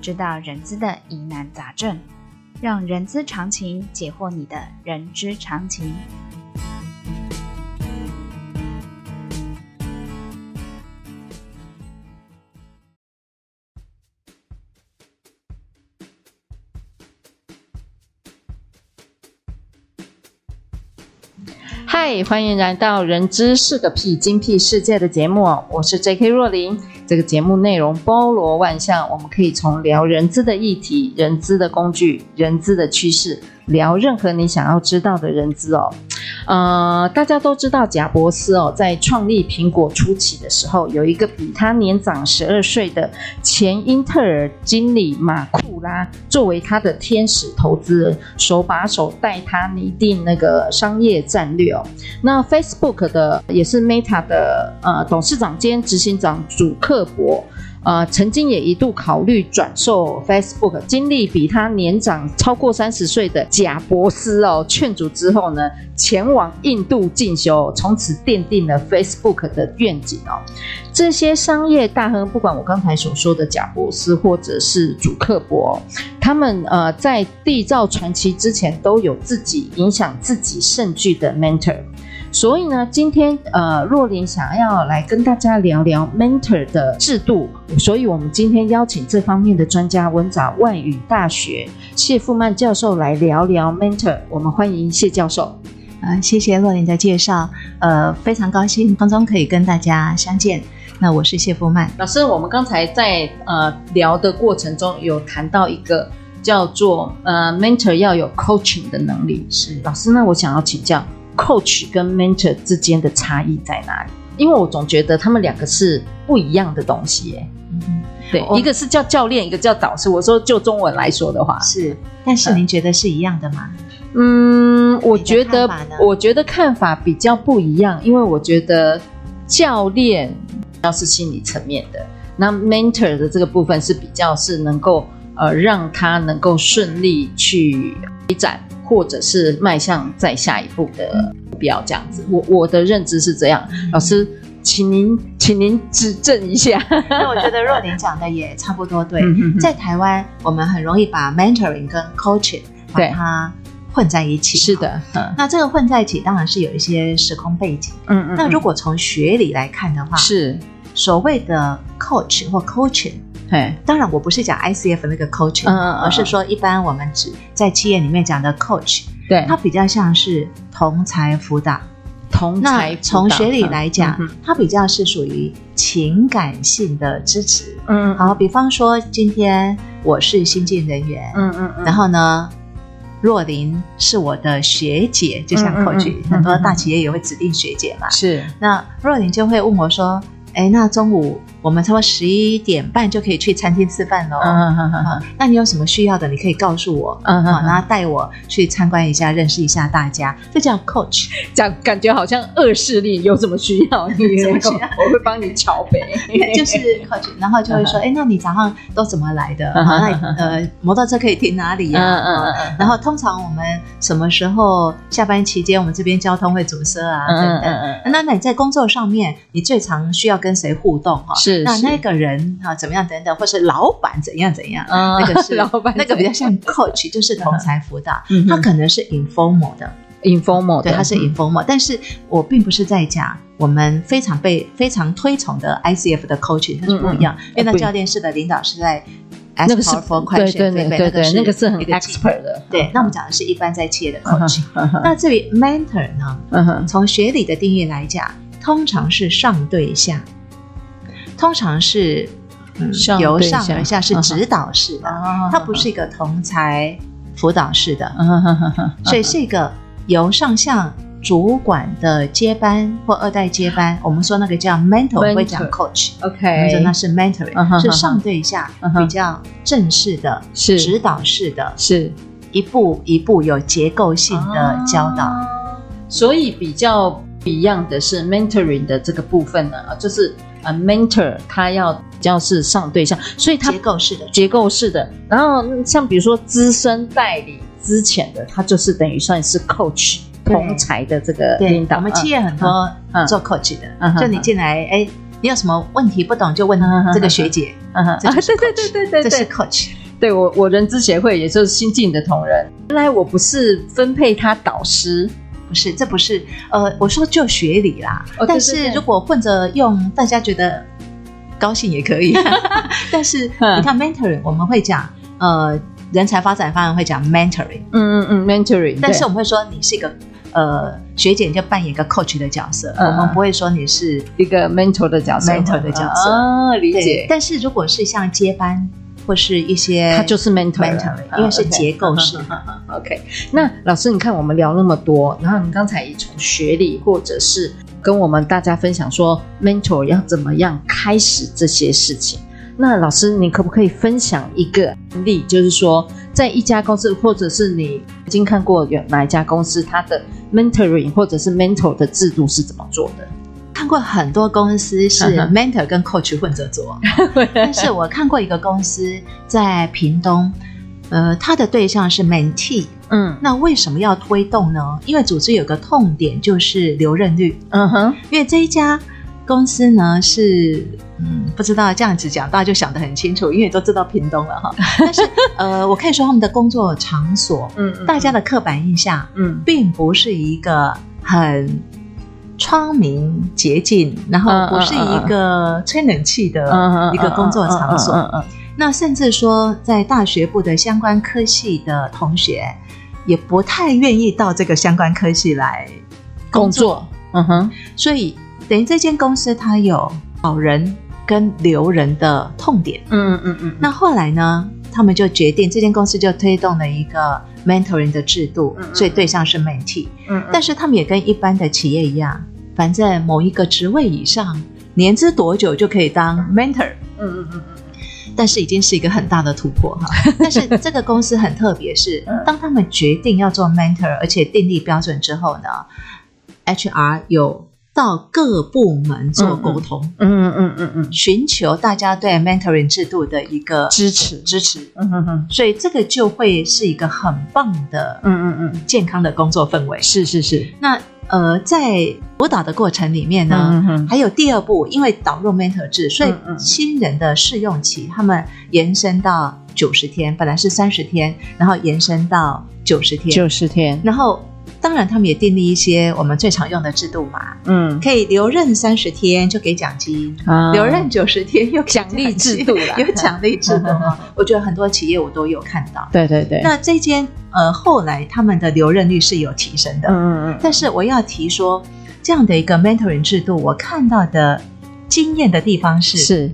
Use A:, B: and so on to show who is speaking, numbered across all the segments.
A: 知道人资的疑难杂症，让人资常情解惑你的人之常情。
B: 嗨，欢迎来到《人资是个屁精辟世界》的节目，我是 J.K. 若琳。这个节目内容包罗万象，我们可以从聊人资的议题、人资的工具、人资的趋势，聊任何你想要知道的人资哦。呃，大家都知道贾伯斯哦，在创立苹果初期的时候，有一个比他年长十二岁的前英特尔经理马库拉作为他的天使投资人，手把手带他拟定那个商业战略哦。那 Facebook 的也是 Meta 的呃董事长兼执行长祖克伯。呃，曾经也一度考虑转售 Facebook，经历比他年长超过三十岁的贾伯斯哦劝阻之后呢，前往印度进修，从此奠定了 Facebook 的愿景哦。这些商业大亨，不管我刚才所说的贾伯斯或者是祖克伯，他们呃在缔造传奇之前，都有自己影响自己甚巨的 mentor。所以呢，今天呃，若琳想要来跟大家聊聊 mentor 的制度，所以我们今天邀请这方面的专家，文藻外语大学谢富曼教授来聊聊 mentor。我们欢迎谢教授。
C: 呃，谢谢若琳的介绍，呃，非常高兴空中可以跟大家相见。那我是谢富曼
B: 老师。我们刚才在呃聊的过程中有谈到一个叫做呃 mentor 要有 coaching 的能力，是老师。那我想要请教。Coach 跟 Mentor 之间的差异在哪里？因为我总觉得他们两个是不一样的东西耶。嗯，对，一个是叫教练，一个叫导师。我说就中文来说的话
C: 是，但是您觉得是一样的吗？
B: 嗯，我觉得我觉得看法比较不一样，因为我觉得教练要是心理层面的，那 Mentor 的这个部分是比较是能够呃让他能够顺利去开展。或者是迈向再下一步的目标，这样子，我我的认知是这样。老师，请您请您指正一下。
C: 那我觉得若琳讲的也差不多对。在台湾，我们很容易把 mentoring 跟 coaching 把它混在一起。
B: 是的，
C: 那这个混在一起当然是有一些时空背景。嗯嗯。那如果从学理来看的话，
B: 是
C: 所谓的 coach 或 coaching。
B: 对，
C: 当然我不是讲 ICF 那个 coaching，嗯嗯，而是说一般我们指在企业里面讲的 coach，
B: 对，
C: 它比较像是同侪辅导，
B: 同侪辅导。
C: 那从学理来讲，嗯、它比较是属于情感性的支持。嗯，好，比方说今天我是新进人员，嗯嗯，然后呢，若琳是我的学姐，就像 coach，嗯嗯嗯，很多大企业也会指定学姐嘛，
B: 是，
C: 那若琳就会问我说，哎，那中午。我们差不多十一点半就可以去餐厅吃饭喽。嗯嗯嗯，那你有什么需要的，你可以告诉我。嗯嗯，然后带我去参观一下，认识一下大家。这叫 coach，
B: 讲感觉好像恶势力，有什么需要，你 我会帮你乔背。
C: 就是 coach，然后就会说，哎，那你早上都怎么来的？那呃，摩托车可以停哪里呀？嗯嗯嗯。然后通常我们什么时候下班期间，我们这边交通会阻塞啊？嗯嗯嗯。那那你在工作上面，你最常需要跟谁互动？哈？
B: 是
C: 那那个人啊怎么样等等，或是老板怎样怎样，那个是
B: 老板，
C: 那个比较像 coach，就是同才辅导，他可能是 informal 的
B: ，informal
C: 对，他是 informal，但是我并不是在讲我们非常被非常推崇的 ICF 的 coaching，它是不一样，因为那教练式的领导是在
B: 那个是对对对对对，那个是很 expert 的，
C: 对。那我们讲的是一般在企业的 coaching，那至于 mentor 呢？从学理的定义来讲，通常是上对下。通常是由上而下，是指导式的，它不是一个同才辅导式的，所以是一个由上向主管的接班或二代接班，我们说那个叫 mentor，会讲 coach，OK，那是 mentoring，是上对下比较正式的，是。指导式的，是。一步一步有结构性的教导。
B: 所以比较不一样的是 mentoring 的这个部分呢，就是呃 mentor 他要比较是上对象，所以他
C: 结构式的。
B: 结构式的。然后像比如说资深代理之前的，他就是等于算是 coach。同才的这个领导，
C: 我们企业很多做 coach 的，就你进来，哎，你有什么问题不懂就问这个学姐，
B: 对对对对对，
C: 这是 coach。
B: 对我我人资协会也就是新进的同仁，原来我不是分配他导师，
C: 不是，这不是，呃，我说就学理啦，但是如果混着用，大家觉得高兴也可以。但是你看 mentoring，我们会讲，呃，人才发展方案会讲 mentoring，
B: 嗯嗯嗯，mentoring，
C: 但是我们会说你是一个。呃，学姐就扮演一个 coach 的角色，我们不会说你是
B: 一个 mentor 的角色
C: ，mentor 的角色。
B: 啊，理解。
C: 但是如果是像接班或是一些，
B: 它就是 mentor，
C: 因为是结构式。
B: OK，那老师，你看我们聊那么多，然后你刚才也从学历或者是跟我们大家分享说 mentor 要怎么样开始这些事情。那老师，你可不可以分享一个案例，就是说，在一家公司，或者是你已经看过有哪一家公司，它的 mentoring 或者是 mentor 的制度是怎么做的？
C: 看过很多公司是 mentor 跟 coach 混着做，但是我看过一个公司在屏东，呃，它的对象是 mentee，嗯，那为什么要推动呢？因为组织有个痛点就是留任率，嗯哼，因为这一家。公司呢是嗯，不知道这样子讲，大家就想得很清楚，因为都知道屏东了哈。但是呃，我可以说他们的工作场所，嗯嗯，大家的刻板印象，嗯，并不是一个很窗明洁净，然后不是一个吹冷气的一个工作场所。那甚至说，在大学部的相关科系的同学，也不太愿意到这个相关科系来工作。嗯哼，所以。等于这间公司它有保人跟留人的痛点，嗯嗯嗯。那后来呢，他们就决定这间公司就推动了一个 mentoring 的制度，所以对象是 mentee。嗯，嗯。但是他们也跟一般的企业一样，反正某一个职位以上，年资多久就可以当 mentor。嗯嗯嗯嗯。但是已经是一个很大的突破哈。但是这个公司很特别，是当他们决定要做 mentor，而且订立标准之后呢，HR 有。到各部门做沟通，嗯嗯嗯嗯嗯，寻求大家对 mentoring 制度的一个支持支持，嗯嗯嗯，所以这个就会是一个很棒的，嗯嗯嗯，健康的工作氛围。是是是。那呃，在辅导的过程里面呢，还有第二步，因为导入 mentor 制，所以新人的试用期他们延伸到九十天，本来是三十天，然后延伸到九十天，
B: 九十天，
C: 然后。当然，他们也订立一些我们最常用的制度嘛。嗯，可以留任三十天就给奖金，啊、留任九十天又奖励制度了，有奖励制度吗？我觉得很多企业我都有看到。
B: 对对对。
C: 那这间呃，后来他们的留任率是有提升的。嗯嗯嗯。但是我要提说，这样的一个 mentoring 制度，我看到的惊艳的地方是，是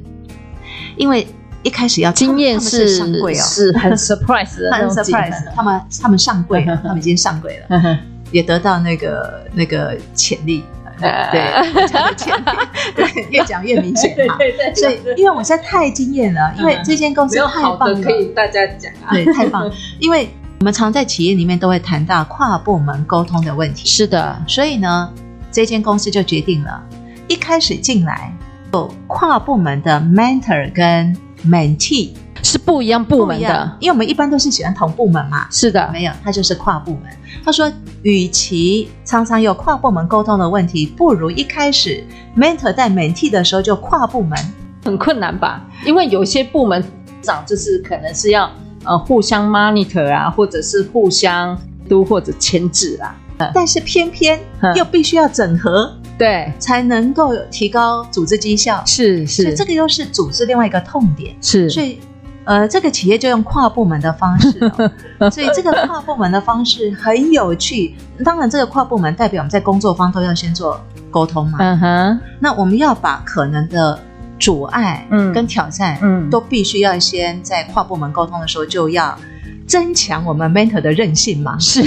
C: 因为一开始要
B: 经验是上柜哦，是很 surprise 的
C: 很 surprise，他们他们上柜了，他们已经上柜了。也得到那个那个潜力，对，潜力，对，越讲越明显嘛。对对对，所以因为我现在太惊艳了，因为这间公司太棒了，
B: 可以大家讲啊，
C: 对，太棒。了。因为我们常在企业里面都会谈到跨部门沟通的问题，
B: 是的，
C: 所以呢，这间公司就决定了，一开始进来有跨部门的 mentor 跟 mentee。
B: 是不一样部门的，
C: 因为我们一般都是喜欢同部门嘛。
B: 是的，
C: 没有，他就是跨部门。他说，与其常常有跨部门沟通的问题，不如一开始 mentor 带 mentee 的时候就跨部门，
B: 很困难吧？因为有些部门长就是可能是要呃互相 monitor 啊，或者是互相督或者牵制啊。
C: 但是偏偏又必须要整合，
B: 对，才能够提高组织绩效。是是，
C: 所以这个又是组织另外一个痛点。
B: 是，
C: 所以。呃，这个企业就用跨部门的方式哦，所以这个跨部门的方式很有趣。当然，这个跨部门代表我们在工作方都要先做沟通嘛。嗯哼。那我们要把可能的阻碍、嗯，跟挑战，嗯，都必须要先在跨部门沟通的时候就要增强我们 mentor 的韧性嘛。是。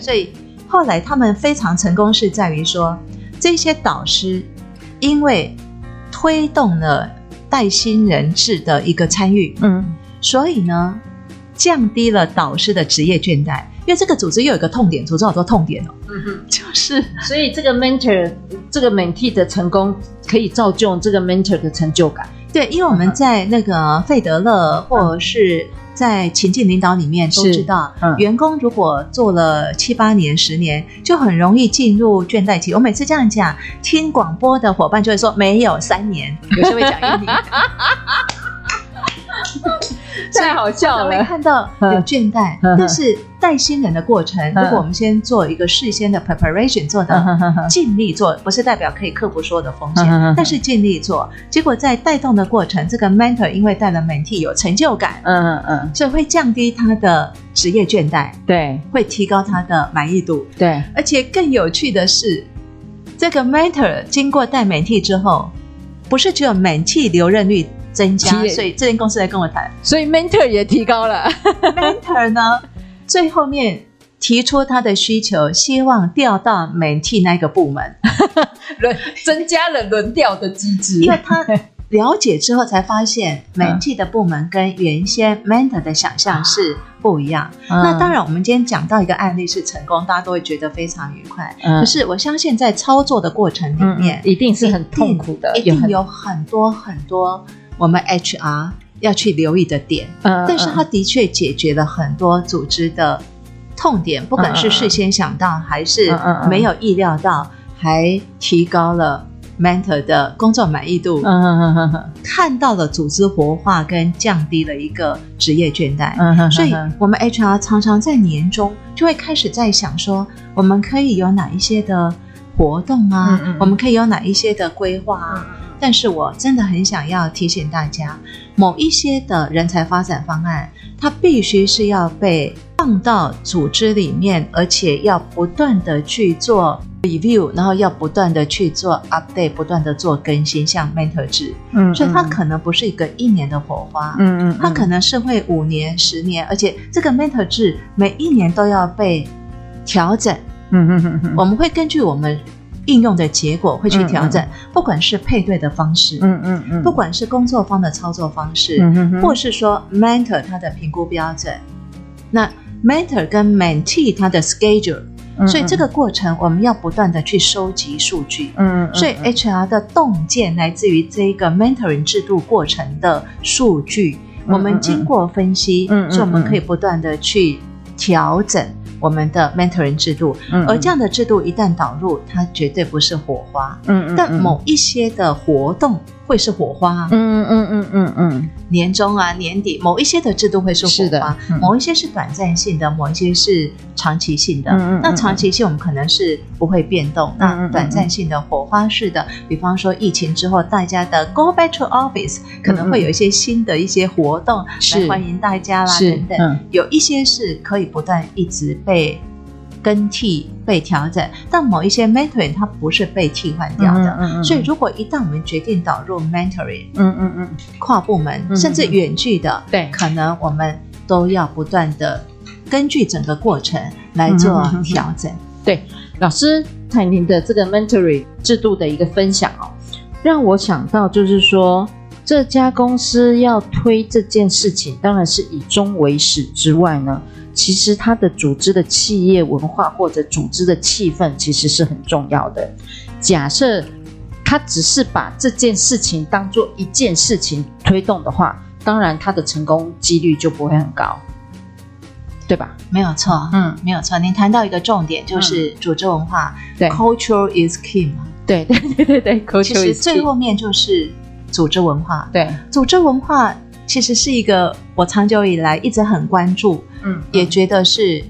C: 所以后来他们非常成功是在于说，这些导师因为推动了带新人制的一个参与，嗯，所以呢，降低了导师的职业倦怠。因为这个组织又有一个痛点，组织好多痛点哦，嗯哼，就是
B: 所以这个 mentor 这个 mentee 的成功可以造就这个 mentor 的成就感。
C: 对，因为我们在那个费德勒或者是在情境领导里面都知道，嗯、员工如果做了七八年、十年，就很容易进入倦怠期。我每次这样讲，听广播的伙伴就会说没有三年，有些会讲一年。
B: 太好笑了！
C: 看到有倦怠，但是带新人的过程，如果我们先做一个事先的 preparation，做的尽力做，不是代表可以克服所有的风险，但是尽力做。结果在带动的过程，这个 mentor 因为带了 mentee 有成就感，嗯嗯嗯，所以会降低他的职业倦怠，
B: 对，
C: 会提高他的满意度，
B: 对。
C: 而且更有趣的是，这个 mentor 经过带 mentee 之后，不是只有 mentee 留任率。增加，所以这间公司来跟我谈，
B: 所以 mentor 也提高了。
C: mentor 呢，最后面提出他的需求，希望调到 mentee 那个部门，
B: 轮增加了轮调的机制，
C: 因为他。了解之后才发现，mentee 的部门跟原先 mentor 的想象是不一样。嗯、那当然，我们今天讲到一个案例是成功，大家都会觉得非常愉快。嗯、可是我相信，在操作的过程里面，
B: 嗯、一定是很痛苦的，
C: 一定，一定有很多很多我们 HR 要去留意的点。嗯、但是它的确解决了很多组织的痛点，不管是事先想到，还是没有意料到，还提高了。mentor 的工作满意度，嗯嗯嗯嗯，看到了组织活化跟降低了一个职业倦怠，嗯，所以我们 HR 常常在年终就会开始在想说，我们可以有哪一些的活动啊，嗯嗯，我们可以有哪一些的规划啊，但是我真的很想要提醒大家，某一些的人才发展方案，它必须是要被放到组织里面，而且要不断的去做。review，然后要不断的去做 update，不断的做更新，像 mentor 制，嗯，所以它可能不是一个一年的火花，嗯嗯，它可能是会五年、十年，而且这个 mentor 制每一年都要被调整，嗯嗯嗯，我们会根据我们应用的结果会去调整，不管是配对的方式，嗯嗯嗯，不管是工作方的操作方式，嗯嗯，或是说 mentor 它的评估标准，那 mentor 跟 mentee 它的 schedule。所以这个过程，我们要不断的去收集数据。嗯，所以 HR 的洞见来自于这个 mentoring 制度过程的数据，我们经过分析，所以我们可以不断的去调整我们的 mentoring 制度。而这样的制度一旦导入，它绝对不是火花。嗯，但某一些的活动。会是火花，嗯嗯嗯嗯嗯，年终啊年底，某一些的制度会是火花，某一些是短暂性的，某一些是长期性的。嗯，那长期性我们可能是不会变动，那短暂性的火花式的，比方说疫情之后大家的 Go back to office 可能会有一些新的一些活动来欢迎大家啦等等，有一些是可以不断一直被。更替被调整，但某一些 mentoring 它不是被替换掉的，嗯所以如果一旦我们决定导入 mentoring，嗯嗯嗯，跨部门、嗯、甚至远距的，对，可能我们都要不断的根据整个过程来做调整。
B: 对，老师在您的这个 mentoring 制度的一个分享哦，让我想到就是说，这家公司要推这件事情，当然是以终为始之外呢。其实它的组织的企业文化或者组织的气氛其实是很重要的。假设他只是把这件事情当做一件事情推动的话，当然他的成功几率就不会很高，对吧？
C: 没有错，嗯，没有错。您谈到一个重点，就是组织文化，
B: 嗯、对
C: ，culture is key 嘛，
B: 对对对对对，culture is key。
C: 其实最后面就是组织文化，
B: 对，
C: 组织文化。其实是一个我长久以来一直很关注，嗯，也觉得是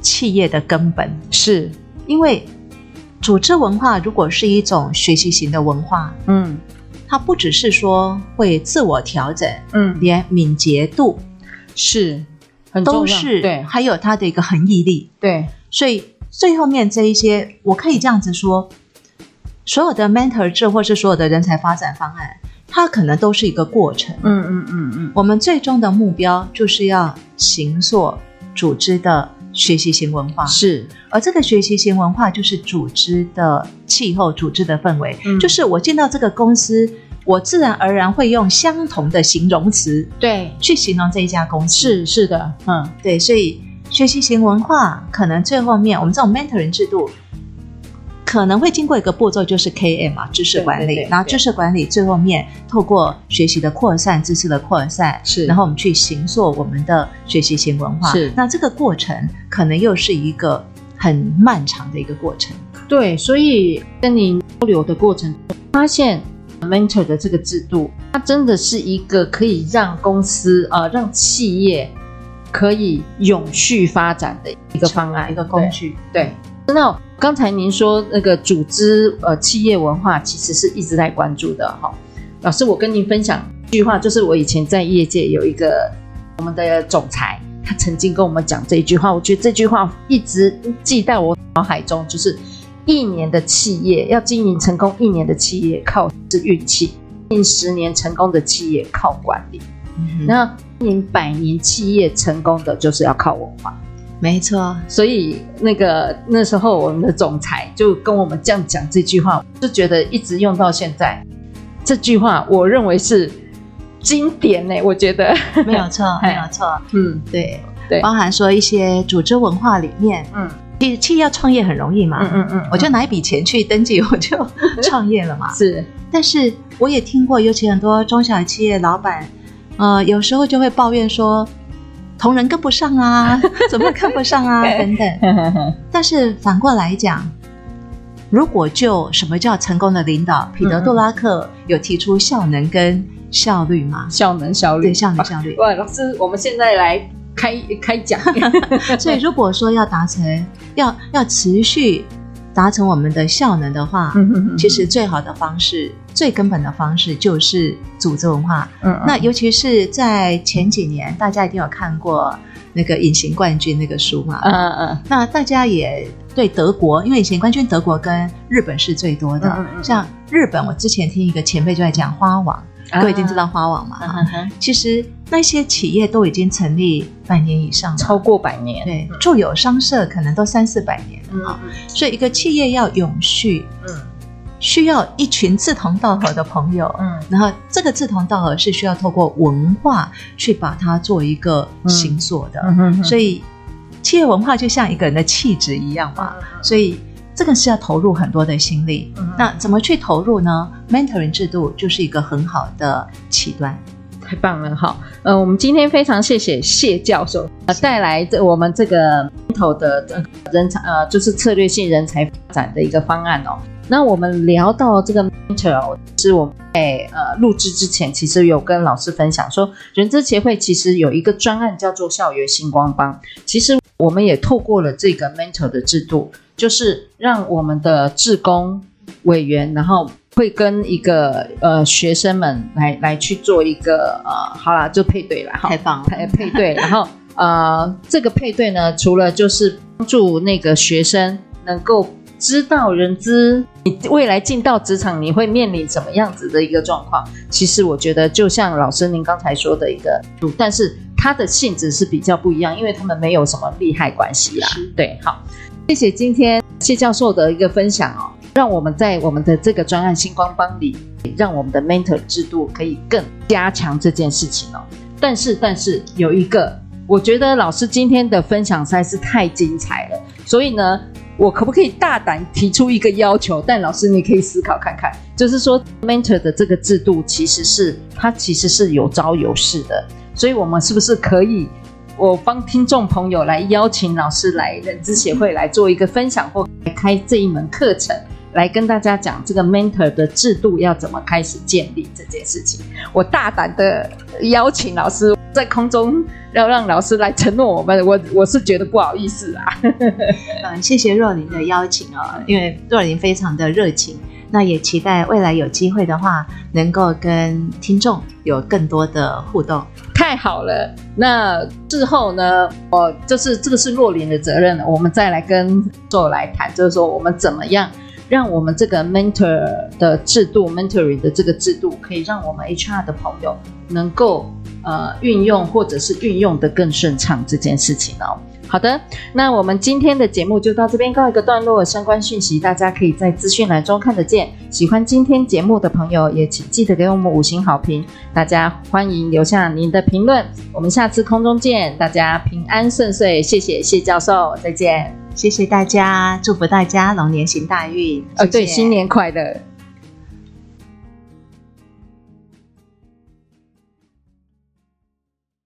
C: 企业的根本，
B: 是
C: 因为组织文化如果是一种学习型的文化，嗯，它不只是说会自我调整，嗯，连敏捷度
B: 是
C: 很重要，都是对，还有它的一个恒毅力，
B: 对，
C: 所以最后面这一些，我可以这样子说，所有的 mentor 制或是所有的人才发展方案。它可能都是一个过程，嗯嗯嗯嗯。我们最终的目标就是要形塑组织的学习型文化
B: 是，
C: 而这个学习型文化就是组织的气候、组织的氛围，嗯、就是我进到这个公司，我自然而然会用相同的形容词，
B: 对，
C: 去形容这一家公司。
B: 是是的，嗯，
C: 对，所以学习型文化可能最后面，我们这种 mentoring 制度。可能会经过一个步骤，就是 KM 啊，知识管理。对对对对，然后知识管理最后面透过学习的扩散、知识的扩散，是，然后我们去形塑我们的学习型文化。是，那这个过程可能又是一个很漫长的一个过程。
B: 对，所以跟您交流的过程中，发现 mentor 的这个制度，它真的是一个可以让公司啊、呃，让企业可以永续发展的一个方案，
C: 一个工具。
B: 对，那。刚才您说那个组织呃企业文化其实是一直在关注的哈，老师我跟您分享一句话，就是我以前在业界有一个我们的总裁，他曾经跟我们讲这一句话，我觉得这句话一直记在我脑海中，就是一年的企业要经营成功，一年的企业靠是运气，近十年成功的企业靠管理，嗯、那经营百年企业成功的就是要靠文化。
C: 没错，
B: 所以那个那时候我们的总裁就跟我们这样讲这句话，就觉得一直用到现在。这句话我认为是经典呢，我觉得
C: 没有错，没有错。
B: 嗯，
C: 对对，包含说一些组织文化里面，嗯，企企业要创业很容易嘛，嗯嗯嗯，我就拿一笔钱去登记，我就创业了嘛。
B: 是，
C: 但是我也听过，尤其很多中小企业老板，呃，有时候就会抱怨说。同仁跟不上啊，怎么跟不上啊？等等。但是反过来讲，如果就什么叫成功的领导，彼得·杜拉克有提出效能跟效率吗？
B: 效能效率，
C: 对，效能效率。
B: 哇，老师，我们现在来开开讲。
C: 所以如果说要达成，要要持续。达成我们的效能的话，嗯、哼哼其实最好的方式、最根本的方式就是组织文化。嗯，嗯，那尤其是在前几年，大家一定有看过那个《隐形冠军》那个书嘛。嗯嗯嗯。那大家也对德国，因为《隐形冠军》德国跟日本是最多的。嗯嗯。像日本，我之前听一个前辈就在讲花王。各位一定知道花王嘛？啊、其实那些企业都已经成立百年以上，
B: 超过百年。
C: 对，住友商社可能都三四百年了啊。嗯、所以一个企业要永续，嗯，需要一群志同道合的朋友，嗯，然后这个志同道合是需要透过文化去把它做一个形塑的。嗯嗯、所以企业文化就像一个人的气质一样嘛。嗯、所以。这个是要投入很多的心力，嗯、那怎么去投入呢？Mentoring 制度就是一个很好的起端。
B: 太棒了，哈，呃，我们今天非常谢谢谢教授呃带来这我们这个 Mentor 的人才呃就是策略性人才发展的一个方案哦。那我们聊到这个 Mentor，是我们在呃录制之前其实有跟老师分享说，人资协会其实有一个专案叫做校园星光帮，其实我们也透过了这个 Mentor 的制度。就是让我们的志工委员，然后会跟一个呃学生们来来去做一个呃，好啦，就配对了，
C: 太棒了，
B: 配配对，然后呃，这个配对呢，除了就是帮助那个学生能够知道人资，你未来进到职场你会面临什么样子的一个状况，其实我觉得就像老师您刚才说的一个，但是它的性质是比较不一样，因为他们没有什么利害关系啦，是。对，好。谢谢今天谢教授的一个分享哦，让我们在我们的这个专案星光帮里，让我们的 mentor 制度可以更加强这件事情哦。但是，但是有一个，我觉得老师今天的分享实在是太精彩了，所以呢，我可不可以大胆提出一个要求？但老师你可以思考看看，就是说 mentor 的这个制度其实是它其实是有招有式的，所以我们是不是可以？我帮听众朋友来邀请老师来人资协会来做一个分享，或来开这一门课程，来跟大家讲这个 mentor 的制度要怎么开始建立这件事情。我大胆的邀请老师在空中要让老师来承诺我们，我我是觉得不好意思啊。
C: 嗯，谢谢若琳的邀请哦，因为若琳非常的热情。那也期待未来有机会的话，能够跟听众有更多的互动。
B: 太好了，那之后呢，我就是这个是若琳的责任，我们再来跟做来谈，就是说我们怎么样让我们这个 mentor 的制度，mentoring 的这个制度，可以让我们 HR 的朋友能够呃运用或者是运用得更顺畅这件事情哦。好的，那我们今天的节目就到这边告一个段落。相关讯息大家可以在资讯栏中看得见。喜欢今天节目的朋友，也请记得给我们五星好评。大家欢迎留下您的评论。我们下次空中见，大家平安顺遂。谢谢谢教授，再见。
C: 谢谢大家，祝福大家龙年行大运。
B: 呃，对，新年快乐。